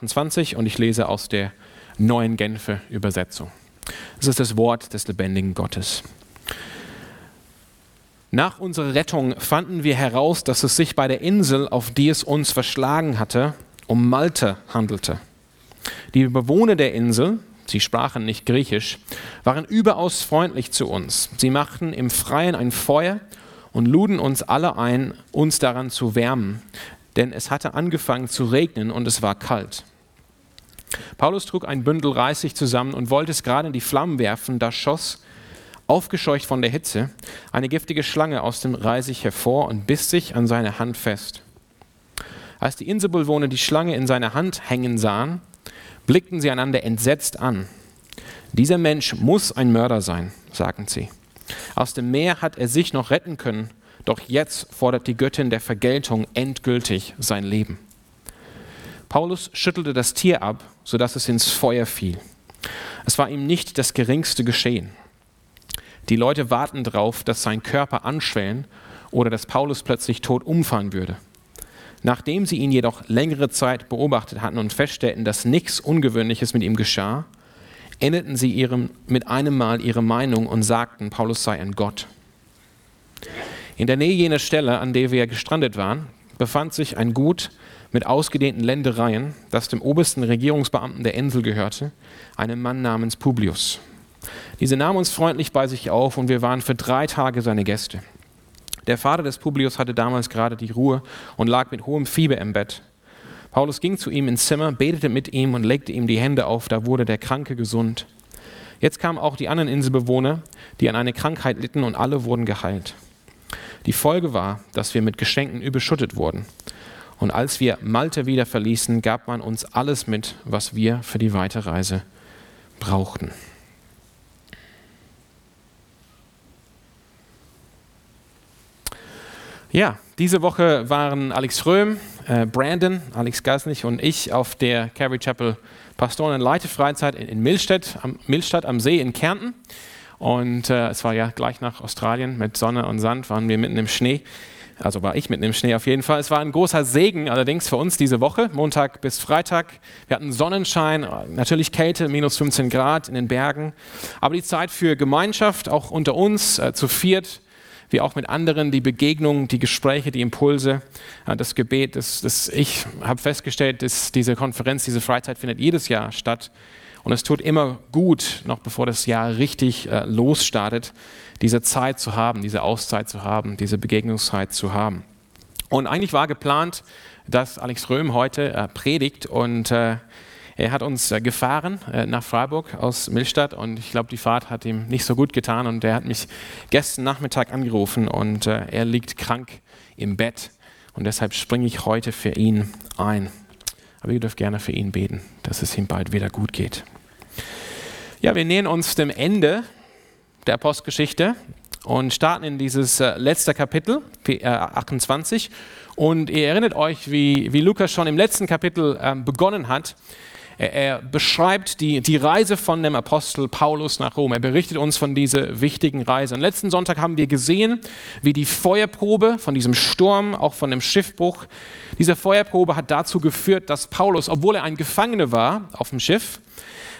28 und ich lese aus der neuen Genfer Übersetzung. Es ist das Wort des lebendigen Gottes. Nach unserer Rettung fanden wir heraus, dass es sich bei der Insel, auf die es uns verschlagen hatte, um Malte handelte. Die Bewohner der Insel, sie sprachen nicht Griechisch, waren überaus freundlich zu uns. Sie machten im Freien ein Feuer und luden uns alle ein, uns daran zu wärmen, denn es hatte angefangen zu regnen und es war kalt. Paulus trug ein Bündel Reisig zusammen und wollte es gerade in die Flammen werfen, da schoss, aufgescheucht von der Hitze, eine giftige Schlange aus dem Reisig hervor und biss sich an seine Hand fest. Als die Inselbewohner die Schlange in seiner Hand hängen sahen, blickten sie einander entsetzt an. Dieser Mensch muss ein Mörder sein, sagten sie. Aus dem Meer hat er sich noch retten können, doch jetzt fordert die Göttin der Vergeltung endgültig sein Leben. Paulus schüttelte das Tier ab, sodass es ins Feuer fiel. Es war ihm nicht das geringste geschehen. Die Leute warten darauf, dass sein Körper anschwellen oder dass Paulus plötzlich tot umfallen würde. Nachdem sie ihn jedoch längere Zeit beobachtet hatten und feststellten, dass nichts Ungewöhnliches mit ihm geschah, änderten sie ihrem, mit einem Mal ihre Meinung und sagten, Paulus sei ein Gott. In der Nähe jener Stelle, an der wir gestrandet waren, befand sich ein Gut, mit ausgedehnten Ländereien, das dem obersten Regierungsbeamten der Insel gehörte, einem Mann namens Publius. Diese nahm uns freundlich bei sich auf und wir waren für drei Tage seine Gäste. Der Vater des Publius hatte damals gerade die Ruhe und lag mit hohem Fieber im Bett. Paulus ging zu ihm ins Zimmer, betete mit ihm und legte ihm die Hände auf, da wurde der Kranke gesund. Jetzt kamen auch die anderen Inselbewohner, die an einer Krankheit litten und alle wurden geheilt. Die Folge war, dass wir mit Geschenken überschüttet wurden. Und als wir Malte wieder verließen, gab man uns alles mit, was wir für die Weiterreise brauchten. Ja, diese Woche waren Alex Röhm, äh, Brandon, Alex Gasnich und ich auf der Calvary Chapel Pastoren- und Leitefreizeit in, in am, Millstadt am See in Kärnten. Und äh, es war ja gleich nach Australien mit Sonne und Sand, waren wir mitten im Schnee. Also war ich mitten im Schnee auf jeden Fall. Es war ein großer Segen allerdings für uns diese Woche, Montag bis Freitag. Wir hatten Sonnenschein, natürlich Kälte, minus 15 Grad in den Bergen. Aber die Zeit für Gemeinschaft, auch unter uns, äh, zu viert, wie auch mit anderen, die Begegnungen, die Gespräche, die Impulse, äh, das Gebet. Das, das ich habe festgestellt, dass diese Konferenz, diese Freizeit findet jedes Jahr statt. Und es tut immer gut, noch bevor das Jahr richtig äh, losstartet, diese Zeit zu haben, diese Auszeit zu haben, diese Begegnungszeit zu haben. Und eigentlich war geplant, dass Alex Röhm heute äh, predigt und äh, er hat uns äh, gefahren äh, nach Freiburg aus Millstadt und ich glaube, die Fahrt hat ihm nicht so gut getan und er hat mich gestern Nachmittag angerufen und äh, er liegt krank im Bett und deshalb springe ich heute für ihn ein. Aber ihr dürft gerne für ihn beten, dass es ihm bald wieder gut geht. Ja, wir nähern uns dem Ende der Postgeschichte und starten in dieses äh, letzte Kapitel, äh, 28. Und ihr erinnert euch, wie, wie Lukas schon im letzten Kapitel äh, begonnen hat. Er, beschreibt die, die Reise von dem Apostel Paulus nach Rom. Er berichtet uns von dieser wichtigen Reise. Und letzten Sonntag haben wir gesehen, wie die Feuerprobe von diesem Sturm, auch von dem Schiffbruch, diese Feuerprobe hat dazu geführt, dass Paulus, obwohl er ein Gefangener war auf dem Schiff, ähm,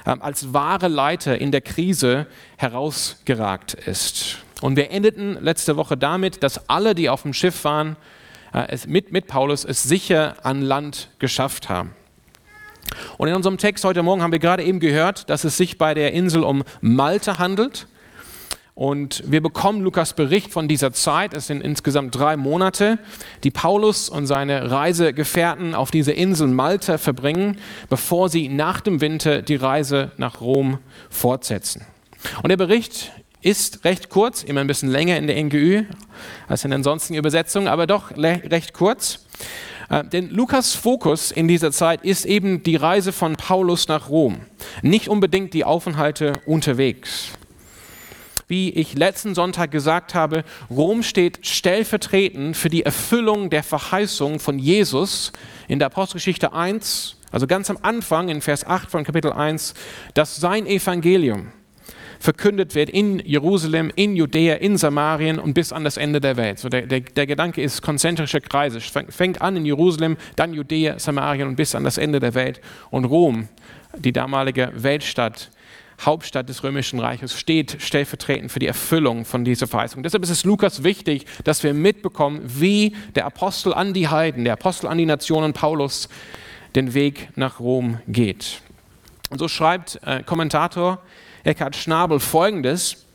als wahre Leiter in der Krise herausgeragt ist. Und wir endeten letzte Woche damit, dass alle, die auf dem Schiff waren, äh, mit, mit Paulus es sicher an Land geschafft haben. Und in unserem Text heute Morgen haben wir gerade eben gehört, dass es sich bei der Insel um Malte handelt. Und wir bekommen Lukas Bericht von dieser Zeit. Es sind insgesamt drei Monate, die Paulus und seine Reisegefährten auf dieser Insel Malta verbringen, bevor sie nach dem Winter die Reise nach Rom fortsetzen. Und der Bericht ist recht kurz, immer ein bisschen länger in der NGÜ als in den sonstigen Übersetzungen, aber doch recht kurz. Äh, denn Lukas Fokus in dieser Zeit ist eben die Reise von Paulus nach Rom, nicht unbedingt die Aufenthalte unterwegs wie ich letzten Sonntag gesagt habe, Rom steht stellvertretend für die Erfüllung der Verheißung von Jesus in der Apostelgeschichte 1, also ganz am Anfang in Vers 8 von Kapitel 1, dass sein Evangelium, verkündet wird in Jerusalem, in Judäa, in Samarien und bis an das Ende der Welt. So der, der, der Gedanke ist konzentrische Kreise. Fängt an in Jerusalem, dann Judäa, Samarien und bis an das Ende der Welt. Und Rom, die damalige Weltstadt, Hauptstadt des Römischen Reiches, steht stellvertretend für die Erfüllung von dieser Verheißung. Deshalb ist es Lukas wichtig, dass wir mitbekommen, wie der Apostel an die Heiden, der Apostel an die Nationen Paulus, den Weg nach Rom geht. Und so schreibt äh, Kommentator Eckhard Schnabel folgendes: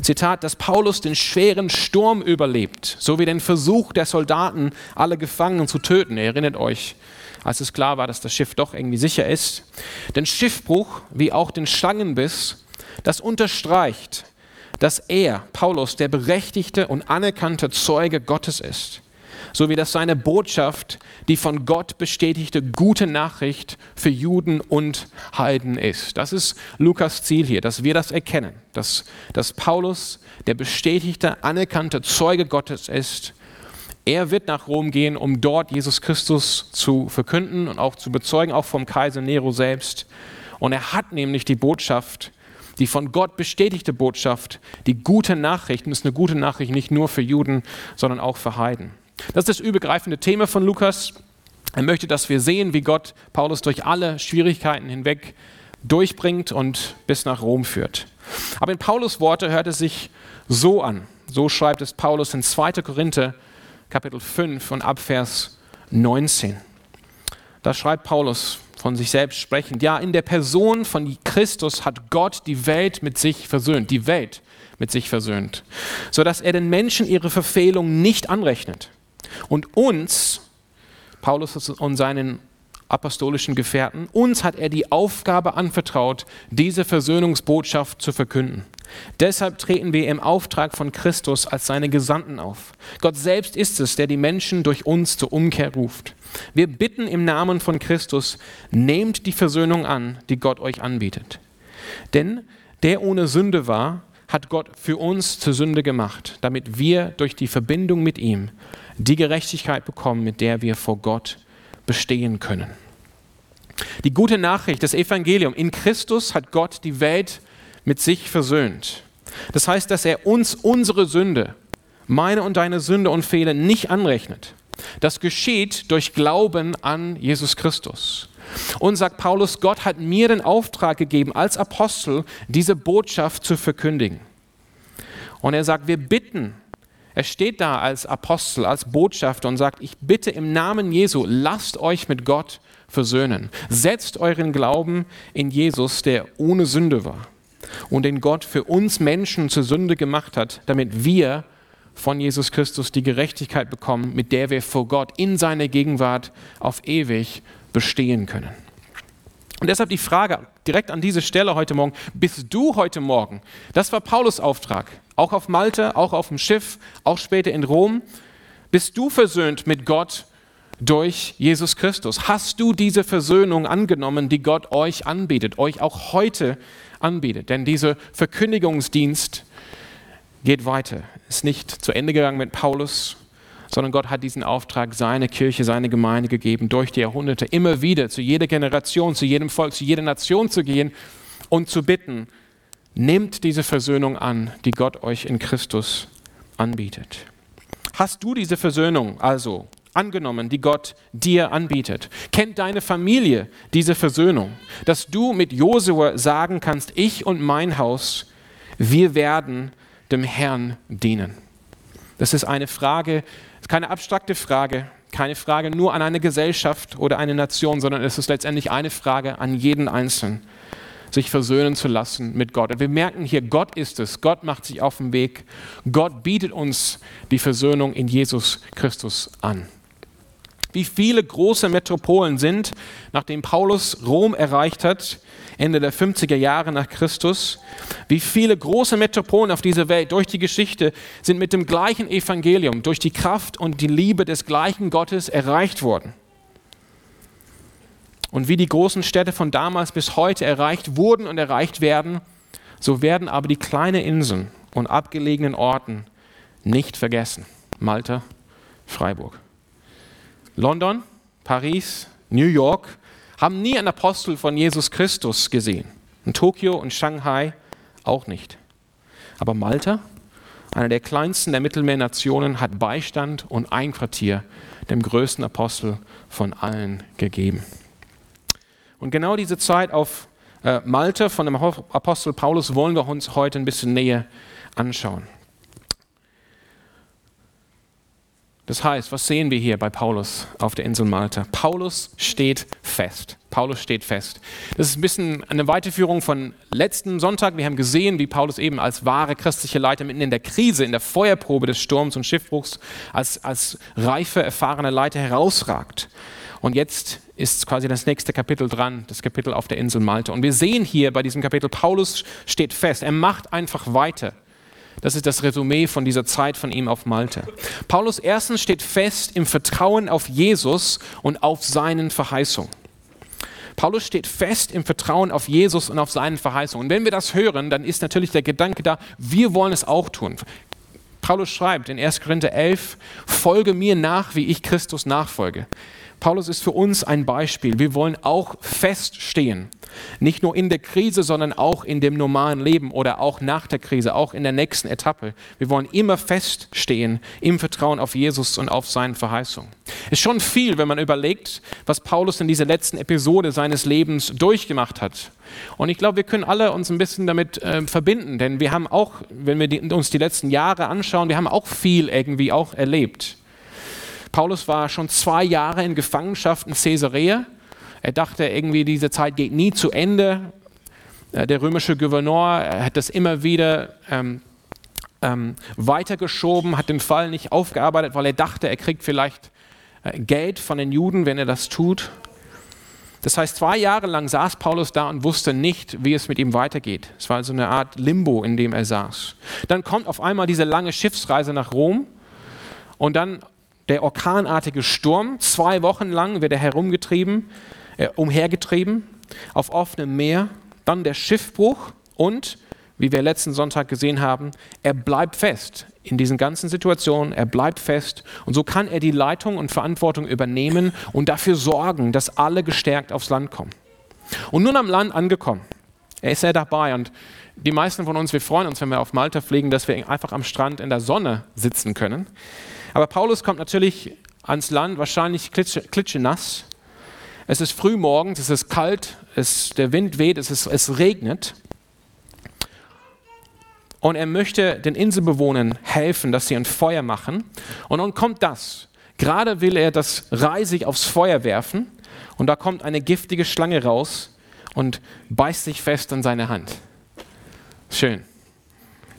Zitat, dass Paulus den schweren Sturm überlebt, sowie den Versuch der Soldaten, alle Gefangenen zu töten. Ihr erinnert euch, als es klar war, dass das Schiff doch irgendwie sicher ist. Den Schiffbruch wie auch den Schlangenbiss, das unterstreicht, dass er, Paulus, der berechtigte und anerkannte Zeuge Gottes ist so wie das seine Botschaft, die von Gott bestätigte gute Nachricht für Juden und Heiden ist. Das ist Lukas Ziel hier, dass wir das erkennen, dass, dass Paulus der bestätigte, anerkannte Zeuge Gottes ist. Er wird nach Rom gehen, um dort Jesus Christus zu verkünden und auch zu bezeugen, auch vom Kaiser Nero selbst. Und er hat nämlich die Botschaft, die von Gott bestätigte Botschaft, die gute Nachricht, und ist eine gute Nachricht nicht nur für Juden, sondern auch für Heiden. Das ist das übergreifende Thema von Lukas. Er möchte, dass wir sehen, wie Gott Paulus durch alle Schwierigkeiten hinweg durchbringt und bis nach Rom führt. Aber in Paulus Worte hört es sich so an. So schreibt es Paulus in 2. Korinther Kapitel 5 und Abvers 19. Da schreibt Paulus von sich selbst sprechend, ja, in der Person von Christus hat Gott die Welt mit sich versöhnt, die Welt mit sich versöhnt, sodass er den Menschen ihre Verfehlung nicht anrechnet und uns, Paulus und seinen apostolischen Gefährten, uns hat er die Aufgabe anvertraut, diese Versöhnungsbotschaft zu verkünden. Deshalb treten wir im Auftrag von Christus als seine Gesandten auf. Gott selbst ist es, der die Menschen durch uns zur Umkehr ruft. Wir bitten im Namen von Christus, nehmt die Versöhnung an, die Gott euch anbietet. Denn der ohne Sünde war, hat Gott für uns zur Sünde gemacht, damit wir durch die Verbindung mit ihm die Gerechtigkeit bekommen, mit der wir vor Gott bestehen können. Die gute Nachricht, das Evangelium, in Christus hat Gott die Welt mit sich versöhnt. Das heißt, dass er uns unsere Sünde, meine und deine Sünde und Fehler nicht anrechnet. Das geschieht durch Glauben an Jesus Christus. Und sagt Paulus, Gott hat mir den Auftrag gegeben, als Apostel diese Botschaft zu verkündigen. Und er sagt, wir bitten, er steht da als Apostel, als Botschafter und sagt, ich bitte im Namen Jesu, lasst euch mit Gott versöhnen. Setzt euren Glauben in Jesus, der ohne Sünde war und den Gott für uns Menschen zur Sünde gemacht hat, damit wir von Jesus Christus die Gerechtigkeit bekommen, mit der wir vor Gott in seiner Gegenwart auf ewig bestehen können. Und deshalb die Frage direkt an diese Stelle heute Morgen, bist du heute Morgen, das war Paulus Auftrag, auch auf Malta, auch auf dem Schiff, auch später in Rom, bist du versöhnt mit Gott durch Jesus Christus? Hast du diese Versöhnung angenommen, die Gott euch anbietet, euch auch heute anbietet? Denn dieser Verkündigungsdienst geht weiter, ist nicht zu Ende gegangen mit Paulus, sondern Gott hat diesen Auftrag, seine Kirche, seine Gemeinde gegeben, durch die Jahrhunderte immer wieder zu jeder Generation, zu jedem Volk, zu jeder Nation zu gehen und zu bitten, nehmt diese Versöhnung an, die Gott euch in Christus anbietet. Hast du diese Versöhnung also angenommen, die Gott dir anbietet? Kennt deine Familie diese Versöhnung, dass du mit Josua sagen kannst, ich und mein Haus, wir werden dem Herrn dienen? Das ist eine Frage, keine abstrakte Frage, keine Frage nur an eine Gesellschaft oder eine Nation, sondern es ist letztendlich eine Frage an jeden Einzelnen, sich versöhnen zu lassen mit Gott. Und wir merken hier, Gott ist es, Gott macht sich auf den Weg, Gott bietet uns die Versöhnung in Jesus Christus an. Wie viele große Metropolen sind, nachdem Paulus Rom erreicht hat, Ende der 50er Jahre nach Christus. Wie viele große Metropolen auf dieser Welt durch die Geschichte sind mit dem gleichen Evangelium, durch die Kraft und die Liebe des gleichen Gottes erreicht worden. Und wie die großen Städte von damals bis heute erreicht wurden und erreicht werden, so werden aber die kleinen Inseln und abgelegenen Orten nicht vergessen. Malta, Freiburg. London, Paris, New York haben nie einen Apostel von Jesus Christus gesehen. In Tokio und Shanghai auch nicht. Aber Malta, einer der kleinsten der Mittelmeernationen, hat Beistand und Einquartier dem größten Apostel von allen gegeben. Und genau diese Zeit auf äh, Malta von dem Apostel Paulus wollen wir uns heute ein bisschen näher anschauen. Das heißt, was sehen wir hier bei Paulus auf der Insel Malta? Paulus steht fest. Paulus steht fest. Das ist ein bisschen eine Weiterführung von letzten Sonntag. Wir haben gesehen, wie Paulus eben als wahre christliche Leiter mitten in der Krise, in der Feuerprobe des Sturms und Schiffbruchs, als, als reife, erfahrene Leiter herausragt. Und jetzt ist quasi das nächste Kapitel dran, das Kapitel auf der Insel Malta. Und wir sehen hier bei diesem Kapitel, Paulus steht fest. Er macht einfach weiter. Das ist das Resümee von dieser Zeit von ihm auf Malta. Paulus erstens steht fest im Vertrauen auf Jesus und auf seinen Verheißungen. Paulus steht fest im Vertrauen auf Jesus und auf seinen Verheißungen. Und wenn wir das hören, dann ist natürlich der Gedanke da, wir wollen es auch tun. Paulus schreibt in 1. Korinther 11, folge mir nach, wie ich Christus nachfolge. Paulus ist für uns ein Beispiel. Wir wollen auch feststehen. Nicht nur in der Krise, sondern auch in dem normalen Leben oder auch nach der Krise, auch in der nächsten Etappe. Wir wollen immer feststehen im Vertrauen auf Jesus und auf seine Verheißung. Ist schon viel, wenn man überlegt, was Paulus in dieser letzten Episode seines Lebens durchgemacht hat. Und ich glaube, wir können alle uns ein bisschen damit äh, verbinden, denn wir haben auch, wenn wir die, uns die letzten Jahre anschauen, wir haben auch viel irgendwie auch erlebt. Paulus war schon zwei Jahre in Gefangenschaft in Caesarea. Er dachte irgendwie, diese Zeit geht nie zu Ende. Äh, der römische Gouverneur hat das immer wieder ähm, ähm, weitergeschoben, hat den Fall nicht aufgearbeitet, weil er dachte, er kriegt vielleicht äh, Geld von den Juden, wenn er das tut. Das heißt, zwei Jahre lang saß Paulus da und wusste nicht, wie es mit ihm weitergeht. Es war so eine Art Limbo, in dem er saß. Dann kommt auf einmal diese lange Schiffsreise nach Rom und dann der orkanartige Sturm. Zwei Wochen lang wird er herumgetrieben, äh, umhergetrieben auf offenem Meer. Dann der Schiffbruch und, wie wir letzten Sonntag gesehen haben, er bleibt fest in diesen ganzen Situationen. Er bleibt fest und so kann er die Leitung und Verantwortung übernehmen und dafür sorgen, dass alle gestärkt aufs Land kommen. Und nun am Land angekommen, er ist er dabei und die meisten von uns, wir freuen uns, wenn wir auf Malta fliegen, dass wir einfach am Strand in der Sonne sitzen können. Aber Paulus kommt natürlich ans Land, wahrscheinlich klitsche, klitschenass. Es ist früh morgens, es ist kalt, es, der Wind weht, es, ist, es regnet. Und er möchte den Inselbewohnern helfen, dass sie ein Feuer machen. Und dann kommt das. Gerade will er das Reisig aufs Feuer werfen. Und da kommt eine giftige Schlange raus und beißt sich fest an seine Hand. Schön.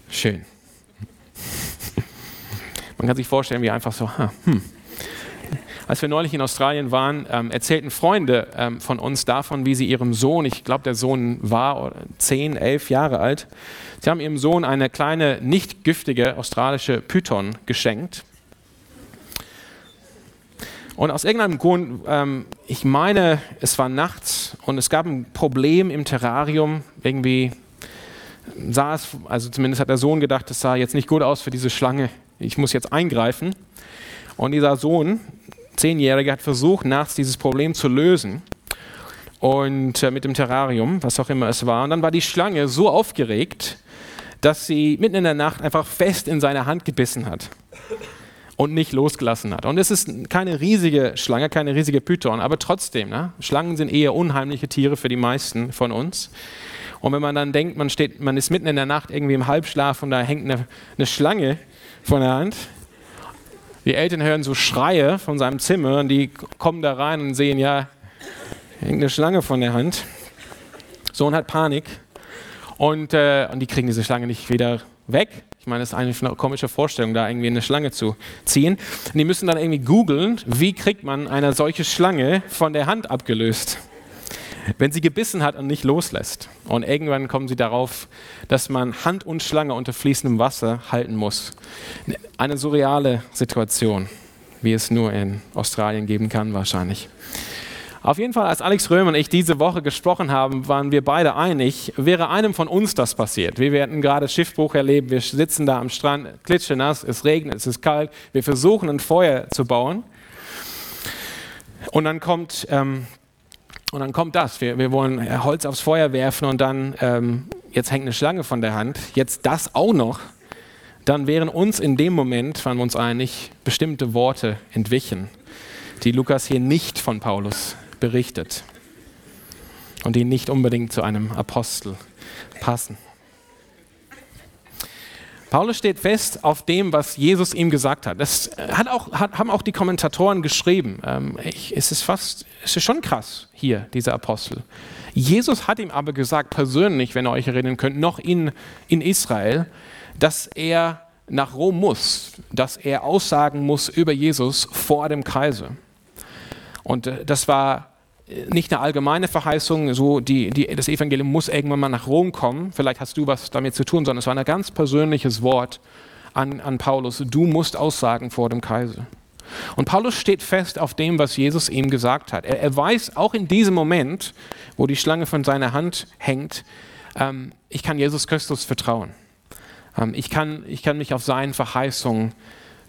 Schön. Man kann sich vorstellen, wie einfach so, hm. Als wir neulich in Australien waren, ähm, erzählten Freunde ähm, von uns davon, wie sie ihrem Sohn, ich glaube, der Sohn war zehn, elf Jahre alt, sie haben ihrem Sohn eine kleine, nicht giftige australische Python geschenkt. Und aus irgendeinem Grund, ähm, ich meine, es war nachts und es gab ein Problem im Terrarium. Irgendwie sah es, also zumindest hat der Sohn gedacht, es sah jetzt nicht gut aus für diese Schlange ich muss jetzt eingreifen. Und dieser Sohn, Zehnjährige, hat versucht, nachts dieses Problem zu lösen. Und äh, mit dem Terrarium, was auch immer es war. Und dann war die Schlange so aufgeregt, dass sie mitten in der Nacht einfach fest in seine Hand gebissen hat und nicht losgelassen hat. Und es ist keine riesige Schlange, keine riesige Python, aber trotzdem, ne? Schlangen sind eher unheimliche Tiere für die meisten von uns. Und wenn man dann denkt, man, steht, man ist mitten in der Nacht irgendwie im Halbschlaf und da hängt eine, eine Schlange von der Hand. Die Eltern hören so Schreie von seinem Zimmer und die kommen da rein und sehen, ja, hängt eine Schlange von der Hand. Sohn hat Panik und, äh, und die kriegen diese Schlange nicht wieder weg. Ich meine, das ist eigentlich eine komische Vorstellung, da irgendwie eine Schlange zu ziehen. Und die müssen dann irgendwie googeln, wie kriegt man eine solche Schlange von der Hand abgelöst wenn sie gebissen hat und nicht loslässt. Und irgendwann kommen sie darauf, dass man Hand und Schlange unter fließendem Wasser halten muss. Eine surreale Situation, wie es nur in Australien geben kann wahrscheinlich. Auf jeden Fall, als Alex Röhm und ich diese Woche gesprochen haben, waren wir beide einig, wäre einem von uns das passiert. Wir werden gerade Schiffbruch erleben, wir sitzen da am Strand, klitschenass, es regnet, es ist kalt, wir versuchen ein Feuer zu bauen. Und dann kommt ähm, und dann kommt das. Wir, wir wollen Holz aufs Feuer werfen und dann ähm, jetzt hängt eine Schlange von der Hand, jetzt das auch noch, dann wären uns in dem Moment, waren wir uns einig, bestimmte Worte entwichen, die Lukas hier nicht von Paulus berichtet und die nicht unbedingt zu einem Apostel passen. Paulus steht fest auf dem, was Jesus ihm gesagt hat. Das hat auch, hat, haben auch die Kommentatoren geschrieben. Ähm, ich, es ist fast, es ist schon krass hier, dieser Apostel. Jesus hat ihm aber gesagt, persönlich, wenn ihr euch erinnern könnt, noch in, in Israel, dass er nach Rom muss, dass er aussagen muss über Jesus vor dem Kaiser. Und äh, das war nicht eine allgemeine Verheißung, so die, die, das Evangelium muss irgendwann mal nach Rom kommen, vielleicht hast du was damit zu tun, sondern es war ein ganz persönliches Wort an, an Paulus, du musst aussagen vor dem Kaiser. Und Paulus steht fest auf dem, was Jesus ihm gesagt hat. Er, er weiß auch in diesem Moment, wo die Schlange von seiner Hand hängt, ähm, ich kann Jesus Christus vertrauen. Ähm, ich, kann, ich kann mich auf seine Verheißungen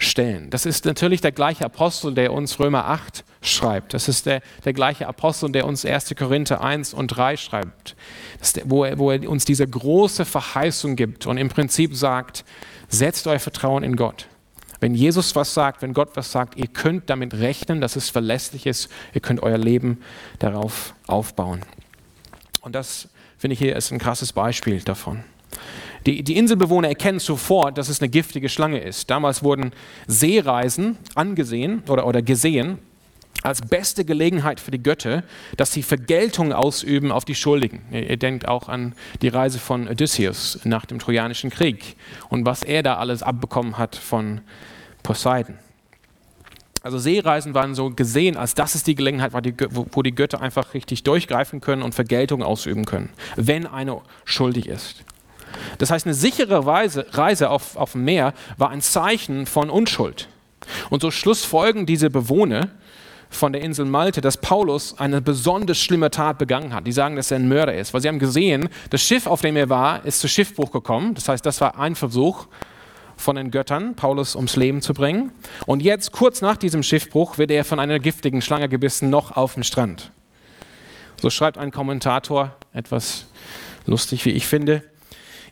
stellen. Das ist natürlich der gleiche Apostel, der uns Römer 8 schreibt. Das ist der, der gleiche Apostel, der uns 1. Korinther 1 und 3 schreibt, der, wo, er, wo er uns diese große Verheißung gibt und im Prinzip sagt, setzt euer Vertrauen in Gott. Wenn Jesus was sagt, wenn Gott was sagt, ihr könnt damit rechnen, dass es verlässlich ist, ihr könnt euer Leben darauf aufbauen. Und das, finde ich, hier ist ein krasses Beispiel davon. Die, die, Inselbewohner erkennen sofort, dass es eine giftige Schlange ist. Damals wurden Seereisen angesehen oder, oder gesehen als beste Gelegenheit für die Götter, dass sie Vergeltung ausüben auf die Schuldigen. Ihr denkt auch an die Reise von Odysseus nach dem Trojanischen Krieg und was er da alles abbekommen hat von Poseidon. Also Seereisen waren so gesehen, als das ist die Gelegenheit, wo die Götter einfach richtig durchgreifen können und Vergeltung ausüben können, wenn einer schuldig ist. Das heißt, eine sichere Reise auf, auf dem Meer war ein Zeichen von Unschuld. Und so schlussfolgen diese Bewohner, von der Insel Malte, dass Paulus eine besonders schlimme Tat begangen hat. Die sagen, dass er ein Mörder ist, weil sie haben gesehen, das Schiff, auf dem er war, ist zu Schiffbruch gekommen. Das heißt, das war ein Versuch von den Göttern, Paulus ums Leben zu bringen. Und jetzt, kurz nach diesem Schiffbruch, wird er von einer giftigen Schlange gebissen, noch auf dem Strand. So schreibt ein Kommentator, etwas lustig, wie ich finde.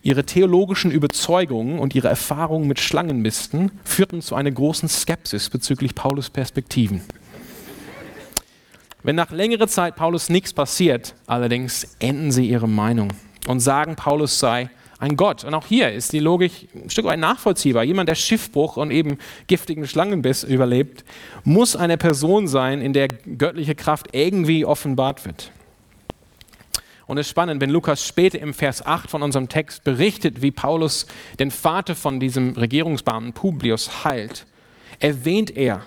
Ihre theologischen Überzeugungen und ihre Erfahrungen mit Schlangenmisten führten zu einer großen Skepsis bezüglich Paulus Perspektiven. Wenn nach längerer Zeit Paulus nichts passiert, allerdings enden sie ihre Meinung und sagen, Paulus sei ein Gott. Und auch hier ist die Logik ein Stück weit nachvollziehbar. Jemand, der Schiffbruch und eben giftigen Schlangenbiss überlebt, muss eine Person sein, in der göttliche Kraft irgendwie offenbart wird. Und es ist spannend, wenn Lukas später im Vers 8 von unserem Text berichtet, wie Paulus den Vater von diesem Regierungsbeamten Publius heilt, erwähnt er.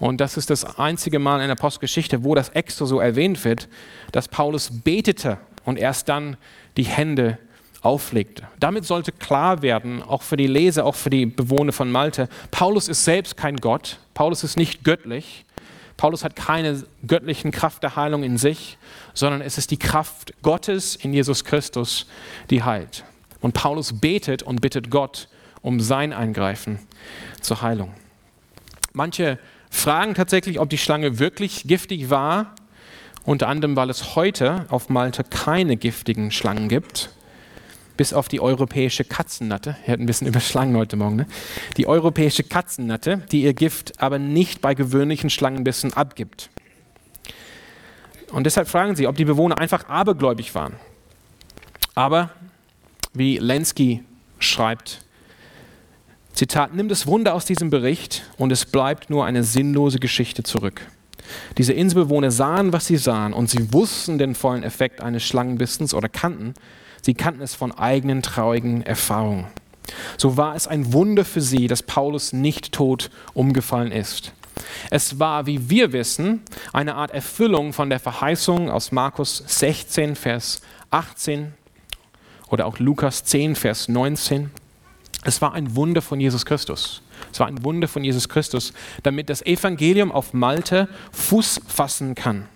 Und das ist das einzige Mal in der Postgeschichte, wo das extra so erwähnt wird, dass Paulus betete und erst dann die Hände auflegte. Damit sollte klar werden, auch für die Leser, auch für die Bewohner von Malte, Paulus ist selbst kein Gott, Paulus ist nicht göttlich, Paulus hat keine göttlichen Kraft der Heilung in sich, sondern es ist die Kraft Gottes in Jesus Christus, die heilt. Und Paulus betet und bittet Gott um sein Eingreifen zur Heilung. Manche fragen tatsächlich, ob die Schlange wirklich giftig war, unter anderem, weil es heute auf Malta keine giftigen Schlangen gibt, bis auf die europäische Katzennatte. Wir hatten ein bisschen über Schlangen heute Morgen. Ne? Die europäische Katzennatte, die ihr Gift aber nicht bei gewöhnlichen Schlangenbissen abgibt. Und deshalb fragen sie, ob die Bewohner einfach abergläubig waren. Aber, wie Lenski schreibt, Zitat, nimm das Wunder aus diesem Bericht und es bleibt nur eine sinnlose Geschichte zurück. Diese Inselbewohner sahen, was sie sahen und sie wussten den vollen Effekt eines Schlangenbissens oder kannten, sie kannten es von eigenen traurigen Erfahrungen. So war es ein Wunder für sie, dass Paulus nicht tot umgefallen ist. Es war, wie wir wissen, eine Art Erfüllung von der Verheißung aus Markus 16, Vers 18 oder auch Lukas 10, Vers 19. Es war ein Wunder von Jesus Christus. Es war ein Wunder von Jesus Christus, damit das Evangelium auf Malte Fuß fassen kann.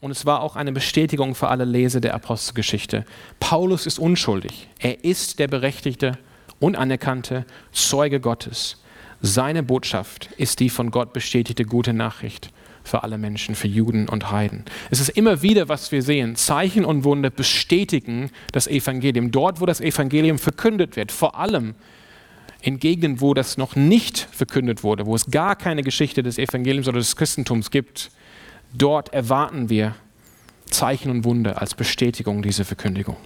Und es war auch eine Bestätigung für alle Leser der Apostelgeschichte. Paulus ist unschuldig. Er ist der berechtigte und anerkannte Zeuge Gottes. Seine Botschaft ist die von Gott bestätigte gute Nachricht für alle Menschen, für Juden und Heiden. Es ist immer wieder, was wir sehen. Zeichen und Wunder bestätigen das Evangelium. Dort, wo das Evangelium verkündet wird, vor allem in Gegenden, wo das noch nicht verkündet wurde, wo es gar keine Geschichte des Evangeliums oder des Christentums gibt, dort erwarten wir Zeichen und Wunder als Bestätigung dieser Verkündigung.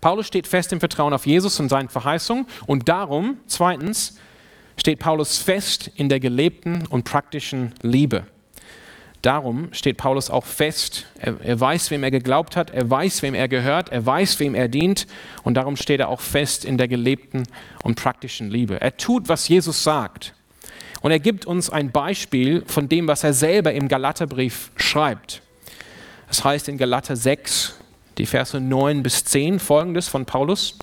Paulus steht fest im Vertrauen auf Jesus und seine Verheißung und darum, zweitens, steht Paulus fest in der gelebten und praktischen Liebe. Darum steht Paulus auch fest. Er, er, weiß, wem er geglaubt hat, er weiß, wem er gehört, er weiß, wem er dient und darum steht er auch fest in der gelebten und praktischen Liebe. Er tut, was Jesus sagt und er gibt uns ein Beispiel von dem, was er selber im Galaterbrief schreibt. Das heißt in Galater 6, die Verse 9 bis 10 folgendes von Paulus.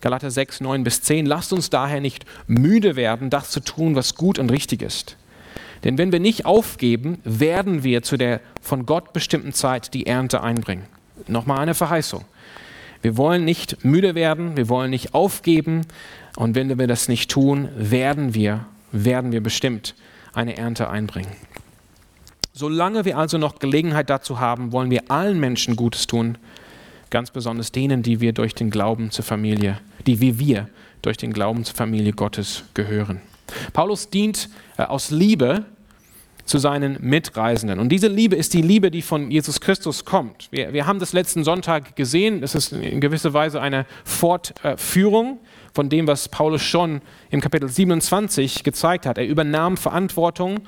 Galater 6, 9 bis 10. Lasst uns daher nicht müde werden, das zu tun, was gut und richtig ist. Denn wenn wir nicht aufgeben, werden wir zu der von Gott bestimmten Zeit die Ernte einbringen. Nochmal eine Verheißung. Wir wollen nicht müde werden, wir wollen nicht aufgeben. Und wenn wir das nicht tun, werden wir, werden wir bestimmt eine Ernte einbringen. Solange wir also noch Gelegenheit dazu haben, wollen wir allen Menschen Gutes tun, ganz besonders denen, die wir durch den Glauben zur Familie, die wie wir durch den Glauben zur Familie Gottes gehören. Paulus dient äh, aus Liebe zu seinen Mitreisenden. Und diese Liebe ist die Liebe, die von Jesus Christus kommt. Wir, wir haben das letzten Sonntag gesehen. Das ist in gewisser Weise eine Fortführung von dem, was Paulus schon im Kapitel 27 gezeigt hat. Er übernahm Verantwortung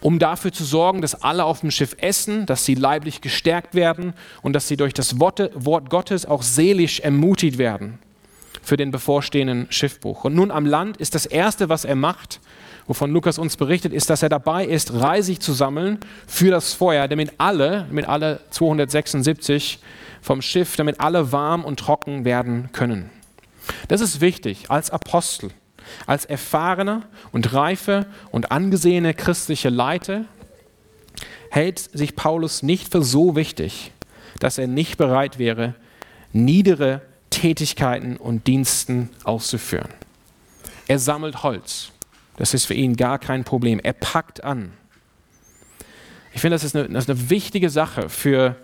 um dafür zu sorgen, dass alle auf dem Schiff essen, dass sie leiblich gestärkt werden und dass sie durch das Wort Gottes auch seelisch ermutigt werden für den bevorstehenden Schiffbruch. Und nun am Land ist das Erste, was er macht, wovon Lukas uns berichtet, ist, dass er dabei ist, Reisig zu sammeln für das Feuer, damit alle, damit alle 276 vom Schiff, damit alle warm und trocken werden können. Das ist wichtig als Apostel als erfahrener und reife und angesehene christliche Leiter hält sich Paulus nicht für so wichtig, dass er nicht bereit wäre, niedere Tätigkeiten und Diensten auszuführen. Er sammelt Holz. Das ist für ihn gar kein Problem. Er packt an. Ich finde, das ist eine, das ist eine wichtige Sache für,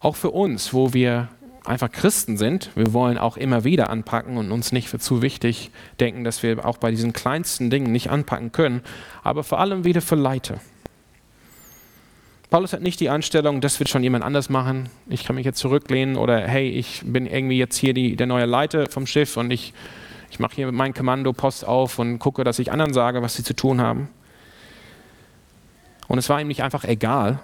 auch für uns, wo wir einfach Christen sind. Wir wollen auch immer wieder anpacken und uns nicht für zu wichtig denken, dass wir auch bei diesen kleinsten Dingen nicht anpacken können, aber vor allem wieder für Leiter. Paulus hat nicht die Anstellung, das wird schon jemand anders machen, ich kann mich jetzt zurücklehnen oder hey, ich bin irgendwie jetzt hier die, der neue Leiter vom Schiff und ich, ich mache hier mein Kommandopost auf und gucke, dass ich anderen sage, was sie zu tun haben. Und es war ihm nicht einfach egal,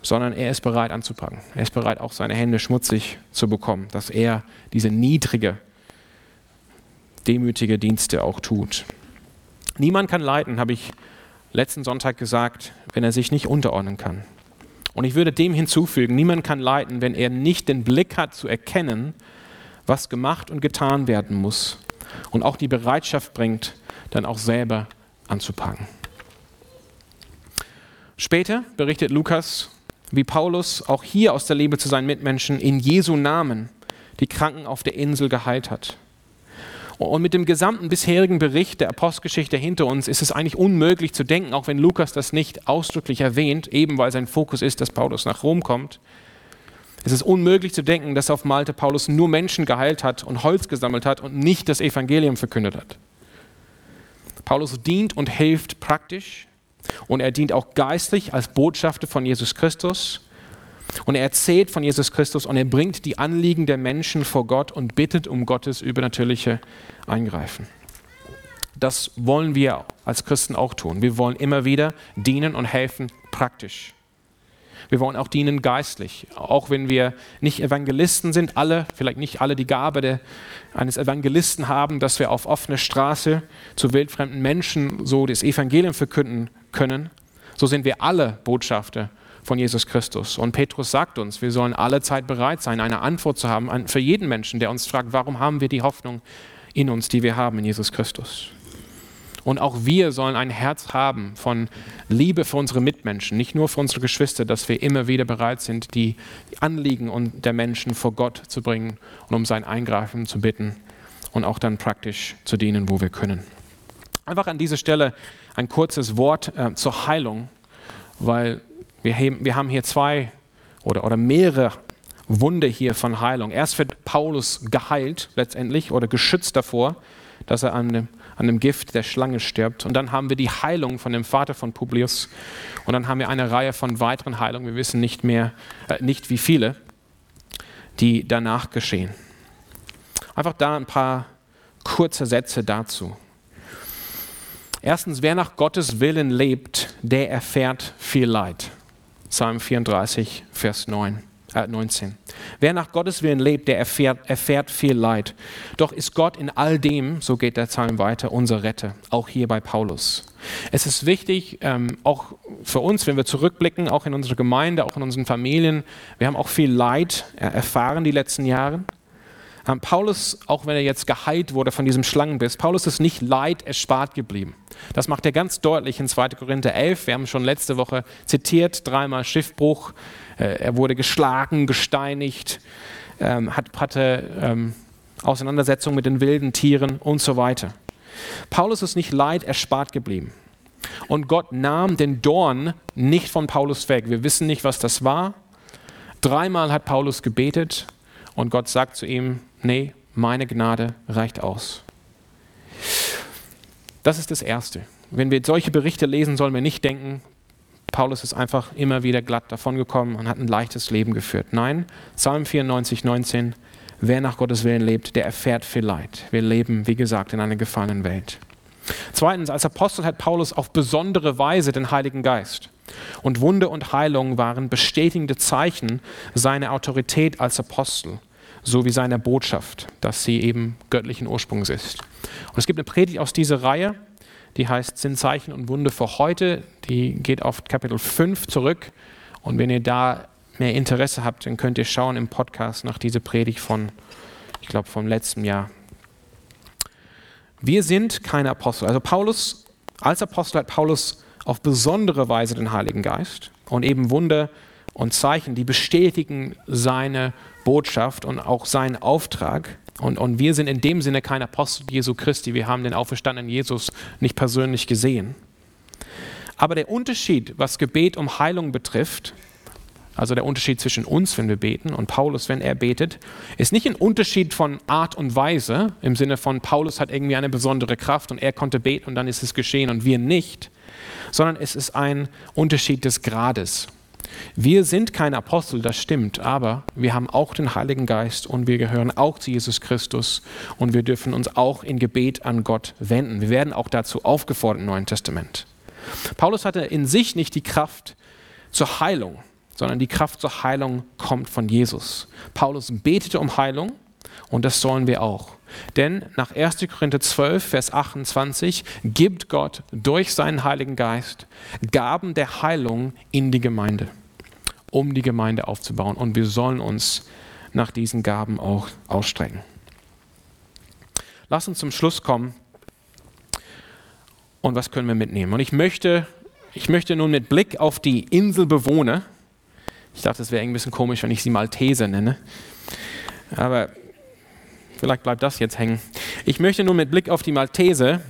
sondern er ist bereit anzupacken. Er ist bereit, auch seine Hände schmutzig zu bekommen, dass er diese niedrige, demütige Dienste auch tut. Niemand kann leiten, habe ich letzten Sonntag gesagt, wenn er sich nicht unterordnen kann. Und ich würde dem hinzufügen, niemand kann leiten, wenn er nicht den Blick hat zu erkennen, was gemacht und getan werden muss und auch die Bereitschaft bringt, dann auch selber anzupacken. Später berichtet Lukas wie Paulus auch hier aus der Liebe zu seinen Mitmenschen in Jesu Namen die Kranken auf der Insel geheilt hat. Und mit dem gesamten bisherigen Bericht der Apostelgeschichte hinter uns ist es eigentlich unmöglich zu denken, auch wenn Lukas das nicht ausdrücklich erwähnt, eben weil sein Fokus ist, dass Paulus nach Rom kommt. Es ist unmöglich zu denken, dass auf Malte Paulus nur Menschen geheilt hat und Holz gesammelt hat und nicht das Evangelium verkündet hat. Paulus dient und hilft praktisch, und er dient auch geistlich als Botschafter von Jesus Christus. Und er erzählt von Jesus Christus und er bringt die Anliegen der Menschen vor Gott und bittet um Gottes übernatürliche Eingreifen. Das wollen wir als Christen auch tun. Wir wollen immer wieder dienen und helfen praktisch. Wir wollen auch dienen geistlich, auch wenn wir nicht Evangelisten sind, alle, vielleicht nicht alle die Gabe der, eines Evangelisten haben, dass wir auf offener Straße zu wildfremden Menschen so das Evangelium verkünden können. So sind wir alle Botschafter von Jesus Christus. Und Petrus sagt uns, wir sollen alle Zeit bereit sein, eine Antwort zu haben für jeden Menschen, der uns fragt, warum haben wir die Hoffnung in uns, die wir haben in Jesus Christus. Und auch wir sollen ein Herz haben von Liebe für unsere Mitmenschen, nicht nur für unsere Geschwister, dass wir immer wieder bereit sind, die Anliegen der Menschen vor Gott zu bringen und um sein Eingreifen zu bitten und auch dann praktisch zu dienen, wo wir können. Einfach an dieser Stelle ein kurzes Wort äh, zur Heilung, weil wir, wir haben hier zwei oder, oder mehrere Wunder hier von Heilung. Erst wird Paulus geheilt letztendlich oder geschützt davor, dass er an dem, an dem Gift der Schlange stirbt. Und dann haben wir die Heilung von dem Vater von Publius. Und dann haben wir eine Reihe von weiteren Heilungen. Wir wissen nicht mehr, äh, nicht wie viele, die danach geschehen. Einfach da ein paar kurze Sätze dazu. Erstens, wer nach Gottes Willen lebt, der erfährt viel Leid. Psalm 34, Vers 9 äh 19. Wer nach Gottes Willen lebt, der erfährt, erfährt viel Leid. Doch ist Gott in all dem, so geht der Psalm weiter, unser Retter, auch hier bei Paulus. Es ist wichtig, ähm, auch für uns, wenn wir zurückblicken, auch in unsere Gemeinde, auch in unseren Familien, wir haben auch viel Leid erfahren die letzten Jahre. Ähm, Paulus, auch wenn er jetzt geheilt wurde von diesem Schlangenbiss, Paulus ist nicht Leid erspart geblieben. Das macht er ganz deutlich in 2. Korinther 11. Wir haben schon letzte Woche zitiert, dreimal Schiffbruch. Äh, er wurde geschlagen, gesteinigt, ähm, hatte ähm, Auseinandersetzungen mit den wilden Tieren und so weiter. Paulus ist nicht Leid erspart geblieben. Und Gott nahm den Dorn nicht von Paulus weg. Wir wissen nicht, was das war. Dreimal hat Paulus gebetet und Gott sagt zu ihm, nee, meine Gnade reicht aus. Das ist das Erste. Wenn wir solche Berichte lesen, sollen wir nicht denken, Paulus ist einfach immer wieder glatt davongekommen und hat ein leichtes Leben geführt. Nein, Psalm 94, 19, wer nach Gottes Willen lebt, der erfährt viel Leid. Wir leben, wie gesagt, in einer gefallenen Welt. Zweitens, als Apostel hat Paulus auf besondere Weise den Heiligen Geist. Und Wunder und Heilung waren bestätigende Zeichen seiner Autorität als Apostel sowie seiner Botschaft, dass sie eben göttlichen Ursprungs ist. Und es gibt eine Predigt aus dieser Reihe, die heißt Sind Zeichen und Wunder für heute. Die geht auf Kapitel 5 zurück. Und wenn ihr da mehr Interesse habt, dann könnt ihr schauen im Podcast nach dieser Predigt von, ich glaube, vom letzten Jahr. Wir sind keine Apostel. Also Paulus, als Apostel hat Paulus auf besondere Weise den Heiligen Geist und eben Wunder und Zeichen, die bestätigen seine Botschaft und auch seinen Auftrag. Und, und wir sind in dem Sinne kein Apostel Jesu Christi. Wir haben den auferstandenen Jesus nicht persönlich gesehen. Aber der Unterschied, was Gebet um Heilung betrifft, also der Unterschied zwischen uns, wenn wir beten, und Paulus, wenn er betet, ist nicht ein Unterschied von Art und Weise, im Sinne von Paulus hat irgendwie eine besondere Kraft und er konnte beten und dann ist es geschehen und wir nicht, sondern es ist ein Unterschied des Grades. Wir sind keine Apostel, das stimmt, aber wir haben auch den Heiligen Geist und wir gehören auch zu Jesus Christus und wir dürfen uns auch in Gebet an Gott wenden. Wir werden auch dazu aufgefordert im Neuen Testament. Paulus hatte in sich nicht die Kraft zur Heilung, sondern die Kraft zur Heilung kommt von Jesus. Paulus betete um Heilung und das sollen wir auch. Denn nach 1. Korinther 12, Vers 28 gibt Gott durch seinen Heiligen Geist Gaben der Heilung in die Gemeinde um die Gemeinde aufzubauen. Und wir sollen uns nach diesen Gaben auch ausstrecken. Lass uns zum Schluss kommen. Und was können wir mitnehmen? Und ich möchte, ich möchte nun mit Blick auf die Inselbewohner, ich dachte, es wäre ein bisschen komisch, wenn ich sie Malteser nenne, aber vielleicht bleibt das jetzt hängen. Ich möchte nun mit Blick auf die Malteser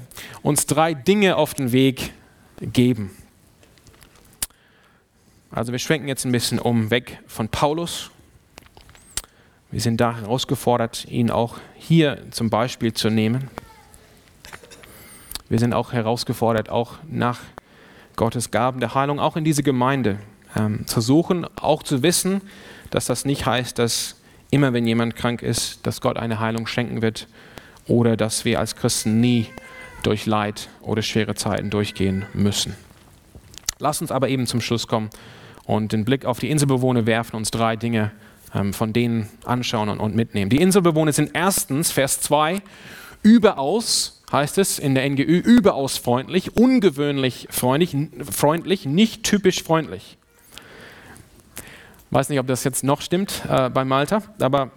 uns drei Dinge auf den Weg geben. Also wir schwenken jetzt ein bisschen um, weg von Paulus. Wir sind da herausgefordert, ihn auch hier zum Beispiel zu nehmen. Wir sind auch herausgefordert, auch nach Gottes Gaben der Heilung, auch in diese Gemeinde ähm, zu suchen, auch zu wissen, dass das nicht heißt, dass immer wenn jemand krank ist, dass Gott eine Heilung schenken wird oder dass wir als Christen nie durch Leid oder schwere Zeiten durchgehen müssen. Lass uns aber eben zum Schluss kommen und den Blick auf die Inselbewohner werfen, uns drei Dinge ähm, von denen anschauen und, und mitnehmen. Die Inselbewohner sind erstens, Vers 2, überaus, heißt es in der NGÜ, überaus freundlich, ungewöhnlich freundlich, freundlich nicht typisch freundlich. Weiß nicht, ob das jetzt noch stimmt äh, bei Malta, aber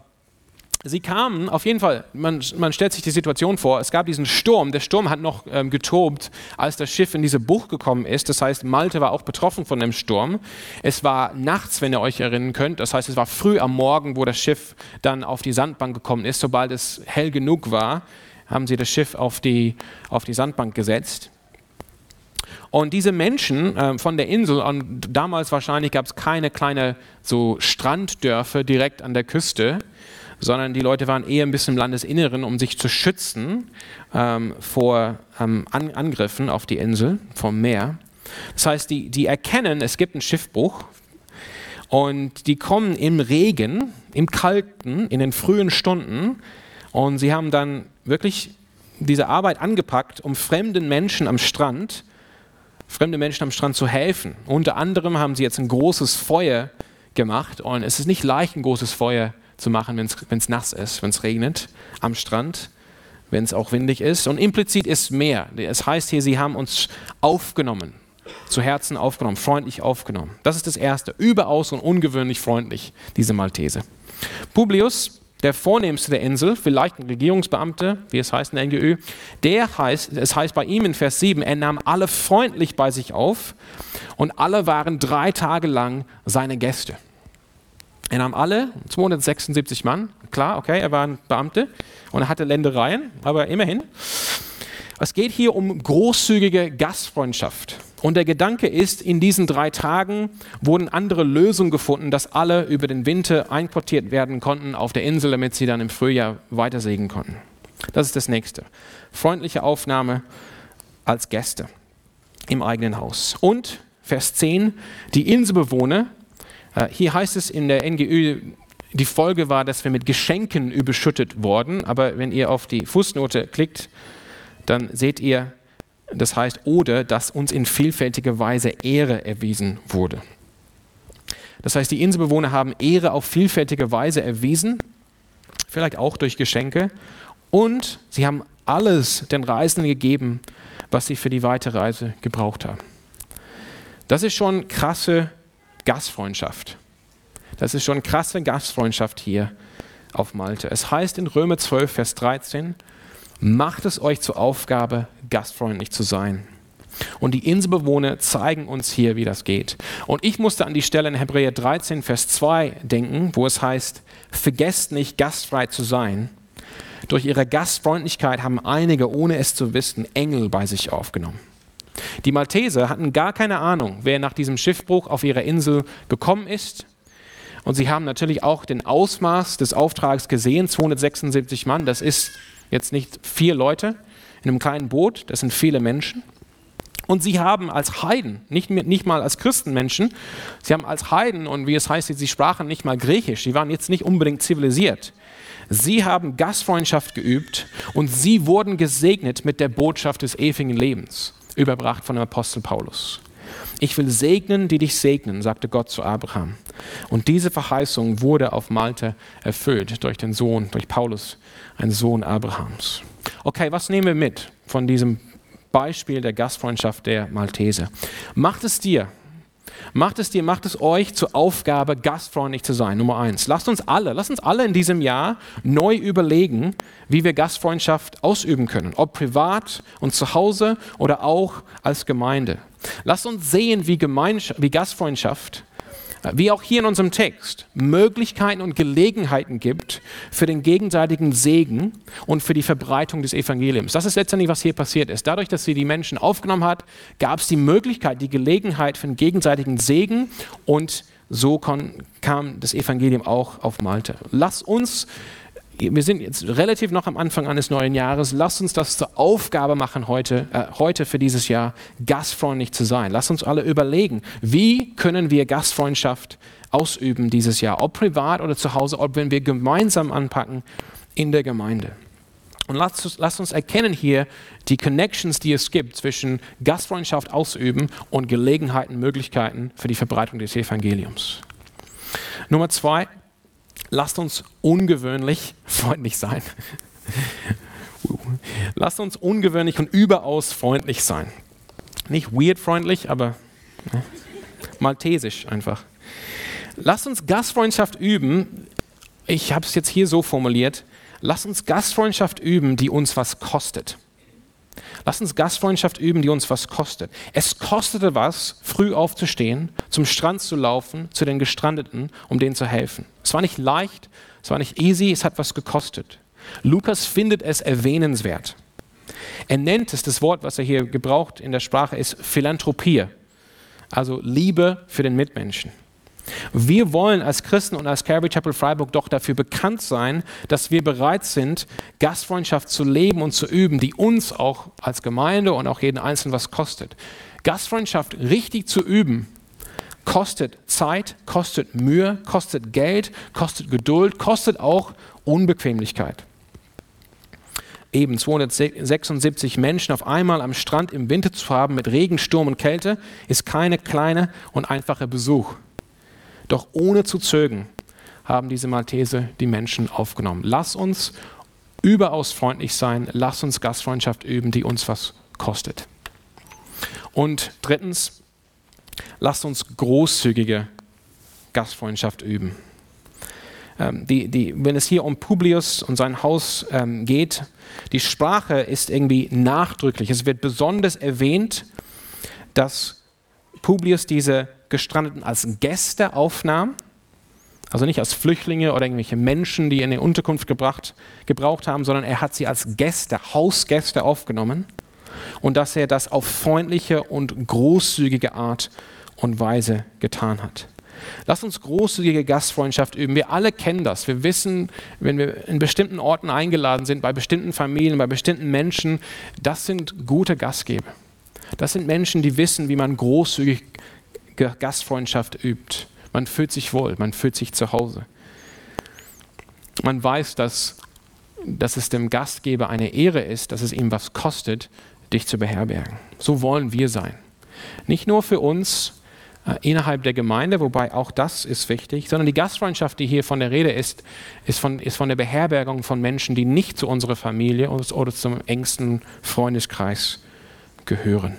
Sie kamen, auf jeden Fall, man, man, stellt sich die Situation vor, es gab diesen Sturm, der Sturm hat noch ähm, getobt, als das Schiff in diese Bucht gekommen ist, das heißt, Malte war auch betroffen von dem Sturm. Es war nachts, wenn ihr euch erinnern könnt, das heißt, es war früh am Morgen, wo das Schiff dann auf die Sandbank gekommen ist, sobald es hell genug war, haben sie das Schiff auf die, auf die Sandbank gesetzt. Und diese Menschen äh, von der Insel, und damals wahrscheinlich gab es keine kleine so Stranddörfer direkt an der Küste, sondern die Leute waren eher ein bisschen im Landesinneren, um sich zu schützen ähm, vor ähm, An Angriffen auf die Insel vom Meer. Das heißt, die, die erkennen, es gibt einen Schiffbruch und die kommen im Regen, im Kalten, in den frühen Stunden und sie haben dann wirklich diese Arbeit angepackt, um fremden Menschen am Strand, fremde Menschen am Strand zu helfen. Unter anderem haben sie jetzt ein großes Feuer gemacht und es ist nicht leicht, ein großes Feuer zu machen, wenn es nass ist, wenn es regnet am Strand, wenn es auch windig ist. Und implizit ist mehr. Es heißt hier, sie haben uns aufgenommen zu Herzen aufgenommen, freundlich aufgenommen. Das ist das Erste. Überaus und ungewöhnlich freundlich, diese Maltese. Publius, der Vornehmste der Insel, vielleicht ein Regierungsbeamter, wie es heißt in der NGÖ, der heißt, es heißt bei ihm in Vers 7, er nahm alle freundlich bei sich auf und alle waren drei Tage lang seine Gäste. Er nahm alle, 276 Mann, klar, okay, er war ein Beamter und er hatte Ländereien, aber immerhin. Es geht hier um großzügige Gastfreundschaft. Und der Gedanke ist, in diesen drei Tagen wurden andere Lösungen gefunden, dass alle über den Winter einquartiert werden konnten auf der Insel, damit sie dann im Frühjahr weitersegeln konnten. Das ist das nächste. Freundliche Aufnahme als Gäste im eigenen Haus. Und Vers 10, die Inselbewohner, äh, hier heißt es in der NGÜ, die Folge war, dass wir mit Geschenken überschüttet wurden, aber wenn ihr auf die Fußnote klickt, dann seht ihr, das heißt, oder dass uns in vielfältiger Weise Ehre erwiesen wurde. Das heißt, die Inselbewohner haben Ehre auf vielfältige Weise erwiesen, vielleicht auch durch Geschenke, und sie haben alles den Reisenden gegeben, was sie für die weitere Reise gebraucht haben. Das ist schon krasse Gastfreundschaft. Das ist schon krasse Gastfreundschaft hier auf Malte. Es heißt in Römer 12, Vers 13, Macht es euch zur Aufgabe, gastfreundlich zu sein. Und die Inselbewohner zeigen uns hier, wie das geht. Und ich musste an die Stelle in Hebräer 13, Vers 2 denken, wo es heißt, vergesst nicht, gastfrei zu sein. Durch ihre Gastfreundlichkeit haben einige, ohne es zu wissen, Engel bei sich aufgenommen. Die Malteser hatten gar keine Ahnung, wer nach diesem Schiffbruch auf ihrer Insel gekommen ist. Und sie haben natürlich auch den Ausmaß des Auftrags gesehen, 276 Mann, das ist Jetzt nicht vier Leute in einem kleinen Boot, das sind viele Menschen. Und sie haben als Heiden, nicht, nicht mal als Christenmenschen, sie haben als Heiden, und wie es heißt, sie sprachen nicht mal Griechisch, sie waren jetzt nicht unbedingt zivilisiert. Sie haben Gastfreundschaft geübt und sie wurden gesegnet mit der Botschaft des ewigen Lebens, überbracht von dem Apostel Paulus. Ich will segnen, die dich segnen, sagte Gott zu Abraham. Und diese Verheißung wurde auf Malta erfüllt durch den Sohn, durch Paulus, ein Sohn Abrahams. Okay, was nehmen wir mit von diesem Beispiel der Gastfreundschaft der Malteser? Macht es dir, macht es dir, macht es euch zur Aufgabe, gastfreundlich zu sein. Nummer eins. Lasst uns alle, lasst uns alle in diesem Jahr neu überlegen, wie wir Gastfreundschaft ausüben können. Ob privat und zu Hause oder auch als Gemeinde. Lasst uns sehen, wie, wie Gastfreundschaft wie auch hier in unserem Text, Möglichkeiten und Gelegenheiten gibt für den gegenseitigen Segen und für die Verbreitung des Evangeliums. Das ist letztendlich, was hier passiert ist. Dadurch, dass sie die Menschen aufgenommen hat, gab es die Möglichkeit, die Gelegenheit für den gegenseitigen Segen und so kam das Evangelium auch auf Malta. Lass uns wir sind jetzt relativ noch am Anfang eines neuen Jahres. Lasst uns das zur Aufgabe machen, heute, äh, heute für dieses Jahr gastfreundlich zu sein. Lasst uns alle überlegen, wie können wir Gastfreundschaft ausüben dieses Jahr, ob privat oder zu Hause, ob wenn wir gemeinsam anpacken in der Gemeinde. Und lasst uns, lasst uns erkennen hier die Connections, die es gibt zwischen Gastfreundschaft ausüben und Gelegenheiten, Möglichkeiten für die Verbreitung des Evangeliums. Nummer zwei, lasst uns ungewöhnlich freundlich sein. lasst uns ungewöhnlich und überaus freundlich sein. Nicht weird freundlich, aber ne, maltesisch einfach. Lasst uns Gastfreundschaft üben. Ich habe es jetzt hier so formuliert. Lasst uns Gastfreundschaft üben, die uns was kostet. Lass uns Gastfreundschaft üben, die uns was kostet. Es kostete was, früh aufzustehen, zum Strand zu laufen, zu den Gestrandeten, um denen zu helfen. Es war nicht leicht, es war nicht easy, es hat was gekostet. Lukas findet es erwähnenswert. Er nennt es, das Wort, was er hier gebraucht in der Sprache, ist Philanthropie, also Liebe für den Mitmenschen. Wir wollen als Christen und als Calvary Chapel Freiburg doch dafür bekannt sein, dass wir bereit sind, Gastfreundschaft zu leben und zu üben, die uns auch als Gemeinde und auch jeden Einzelnen was kostet. Gastfreundschaft richtig zu üben, kostet Zeit, kostet Mühe, kostet Geld, kostet Geduld, kostet auch Unbequemlichkeit. Eben 276 Menschen auf einmal am Strand im Winter zu haben mit Regen, Sturm und Kälte, ist keine kleine und einfache Besuch. Doch ohne zu zögern haben diese Maltese die Menschen aufgenommen. Lass uns überaus freundlich sein, lass uns Gastfreundschaft üben, die uns was kostet. Und drittens, lasst uns großzügige Gastfreundschaft üben. Ähm, die, die, wenn es hier um Publius und sein Haus ähm, geht, die Sprache ist irgendwie nachdrücklich. Es wird besonders erwähnt, dass Publius diese Gestrandeten als Gäste aufnahm, also nicht als Flüchtlinge oder irgendwelche Menschen, die in die Unterkunft gebracht, gebraucht haben, sondern er hat sie als Gäste, Hausgäste aufgenommen und dass er das auf freundliche und großzügige Art und Weise getan hat. Lass uns großzügige Gastfreundschaft üben. Wir alle kennen das. Wir wissen, wenn wir in bestimmten Orten eingeladen sind, bei bestimmten Familien, bei bestimmten Menschen, das sind gute Gastgeber. Das sind Menschen, die wissen, wie man großzügig Gastfreundschaft übt. Man fühlt sich wohl, man fühlt sich zu Hause. Man weiß, dass, dass es dem Gastgeber eine Ehre ist, dass es ihm was kostet, dich zu beherbergen. So wollen wir sein. Nicht nur für uns äh, innerhalb der Gemeinde, wobei auch das ist wichtig, sondern die Gastfreundschaft, die hier von der Rede ist, ist von, ist von der Beherbergung von Menschen, die nicht zu unserer Familie oder zum engsten Freundeskreis gehören.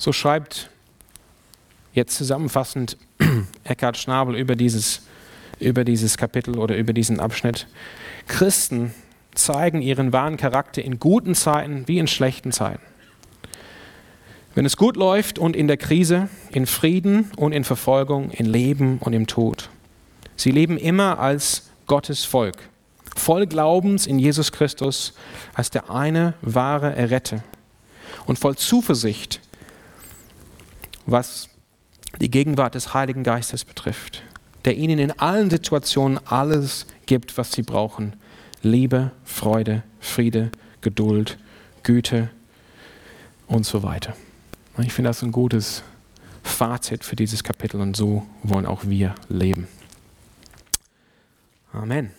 So schreibt jetzt zusammenfassend Eckhard Schnabel über dieses, über dieses Kapitel oder über diesen Abschnitt. Christen zeigen ihren wahren Charakter in guten Zeiten wie in schlechten Zeiten. Wenn es gut läuft und in der Krise, in Frieden und in Verfolgung, in Leben und im Tod. Sie leben immer als Gottes Volk, voll Glaubens in Jesus Christus als der eine wahre Erretter und voll Zuversicht was die Gegenwart des Heiligen Geistes betrifft, der ihnen in allen Situationen alles gibt, was sie brauchen. Liebe, Freude, Friede, Geduld, Güte und so weiter. Ich finde das ein gutes Fazit für dieses Kapitel und so wollen auch wir leben. Amen.